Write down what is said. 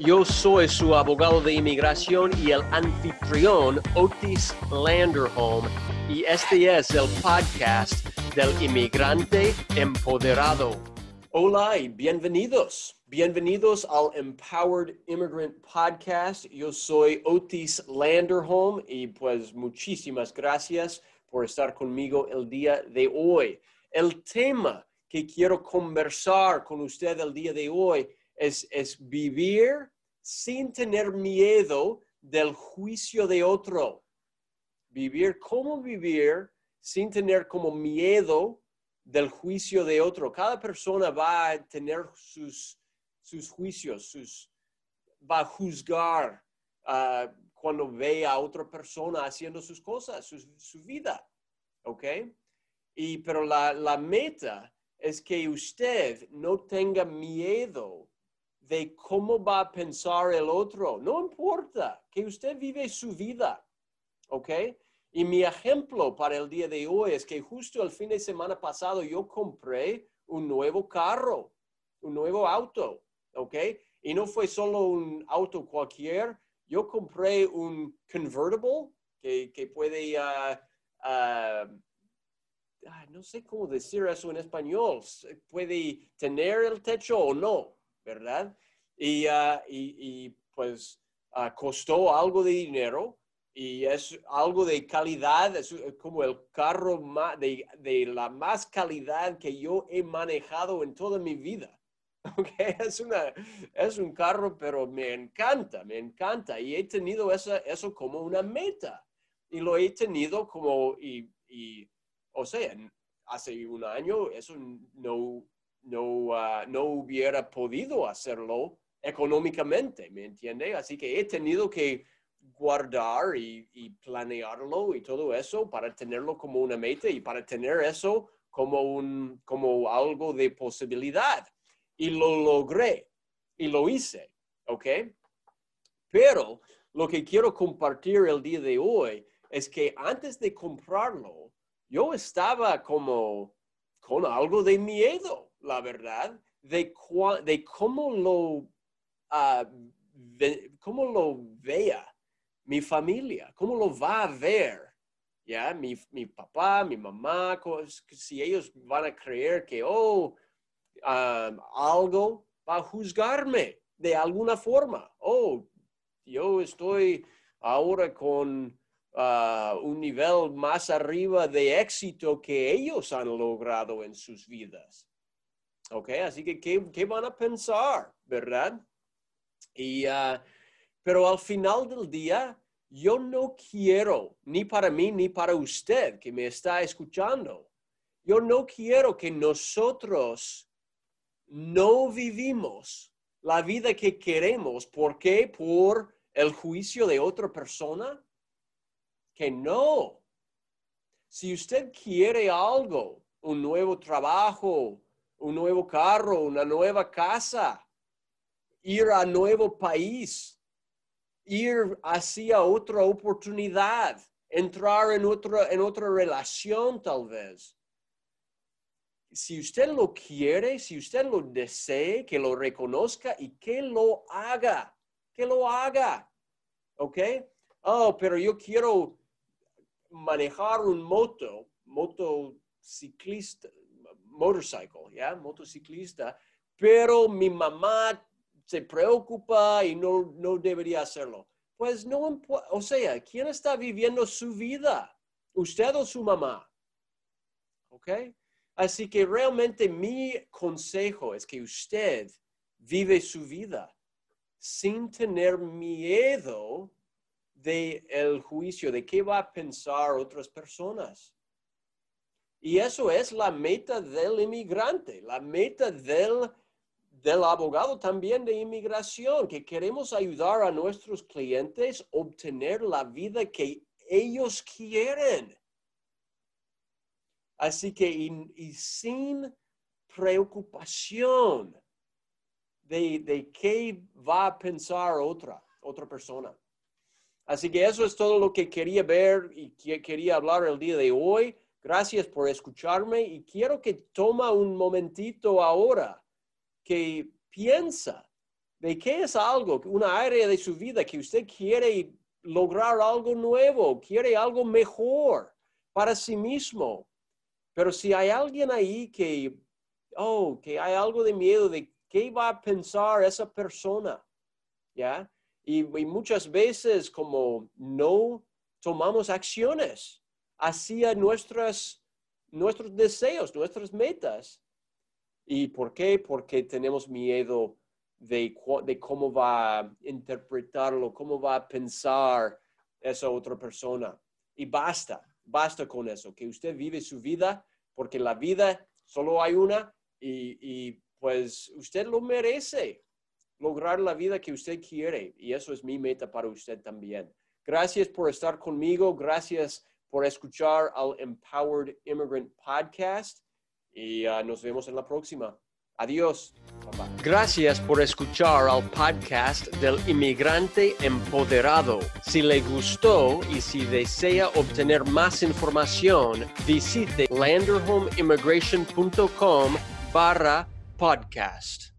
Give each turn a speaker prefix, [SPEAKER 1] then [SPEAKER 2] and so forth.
[SPEAKER 1] Yo soy su abogado de inmigración y el anfitrión Otis Landerholm y este es el podcast del inmigrante empoderado. Hola y bienvenidos. Bienvenidos al Empowered Immigrant Podcast. Yo soy Otis Landerholm y pues muchísimas gracias por estar conmigo el día de hoy. El tema que quiero conversar con usted el día de hoy es, es vivir sin tener miedo del juicio de otro. Vivir como vivir sin tener como miedo del juicio de otro. Cada persona va a tener sus, sus juicios, sus, va a juzgar uh, cuando ve a otra persona haciendo sus cosas, su, su vida. ¿Ok? Y, pero la, la meta es que usted no tenga miedo de cómo va a pensar el otro. No importa que usted vive su vida, ¿ok? Y mi ejemplo para el día de hoy es que justo el fin de semana pasado yo compré un nuevo carro, un nuevo auto, ¿ok? Y no fue solo un auto cualquier, yo compré un convertible que, que puede, uh, uh, no sé cómo decir eso en español, puede tener el techo o no, ¿verdad? Y, uh, y, y pues uh, costó algo de dinero y es algo de calidad, es como el carro de, de, la más calidad que yo he manejado en toda mi vida. Okay, es, una, es un carro, pero me encanta, me encanta. Y he tenido esa, eso como una meta. Y lo he tenido como, y, y o sea, hace un año eso no, no, uh, no hubiera podido hacerlo económicamente, ¿me entiende? Así que he tenido que guardar y, y, planearlo y todo eso para tenerlo como una meta y para tener eso como, un, como algo de posibilidad. Y lo logré y lo hice, ¿ok? Pero lo que quiero compartir el día de hoy es que antes de comprarlo, yo estaba como con algo de miedo, la verdad, de, de cómo lo uh, cómo lo vea mi familia, cómo lo va a ver, ¿ya? Mi, mi papá, mi mamá, si ellos van a creer que, oh, algo va a juzgarme de alguna forma. Oh, yo estoy ahora con uh, un nivel más arriba de éxito que ellos han logrado en sus vidas. ¿Ok? Así que, ¿qué, qué van a pensar? ¿Verdad? Y, uh, pero al final del día, yo no quiero, ni para mí, ni para usted que me está escuchando, yo no quiero que nosotros no vivimos la vida que queremos. ¿Por qué? Por el juicio de otra persona. Que no. Si usted quiere algo, un nuevo trabajo, un nuevo carro, una nueva casa, ir a nuevo país, ir hacia otra oportunidad, entrar en otra, en otra relación tal vez. Si usted lo quiere, si usted lo desee, que lo reconozca y que lo haga, que lo haga. ¿Ok? Oh, pero yo quiero manejar un moto, motociclista, motorcycle, ¿ya? Motociclista, pero mi mamá se preocupa y no, no debería hacerlo. Pues no, o sea, ¿quién está viviendo su vida? ¿Usted o su mamá? ¿Ok? Así que realmente mi consejo es que usted vive su vida sin tener miedo el juicio, de qué va a pensar otras personas. Y eso es la meta del inmigrante, la meta del del abogado también de inmigración, que queremos ayudar a nuestros clientes a obtener la vida que ellos quieren. Así que y, sin preocupación de, de, qué va a pensar otra, otra persona. Así que eso es todo lo que quería ver y que quería hablar el día de hoy. Gracias por escucharme y quiero que toma un momentito ahora que piensa de qué es algo, una área de su vida que usted quiere lograr algo nuevo, quiere algo mejor para sí mismo. Pero si hay alguien ahí que, oh, que hay algo de miedo de qué va a pensar esa persona, ¿ya? Y, y muchas veces como no tomamos acciones hacia nuestras, nuestros deseos, nuestras metas. ¿Y por qué? Porque tenemos miedo de, cómo va a interpretarlo, cómo va a pensar esa otra persona. Y basta, basta con eso, que usted vive su vida, porque la vida solo hay una y pues usted lo merece, lograr la vida que usted quiere. Y eso es mi meta para usted también. Gracias por estar conmigo, gracias por escuchar al Empowered Immigrant Podcast y uh, nos vemos en la próxima. Adiós.
[SPEAKER 2] Gracias por escuchar al podcast del inmigrante empoderado. Si le gustó y si desea obtener más información, visite landerhomeimmigration.com barra podcast.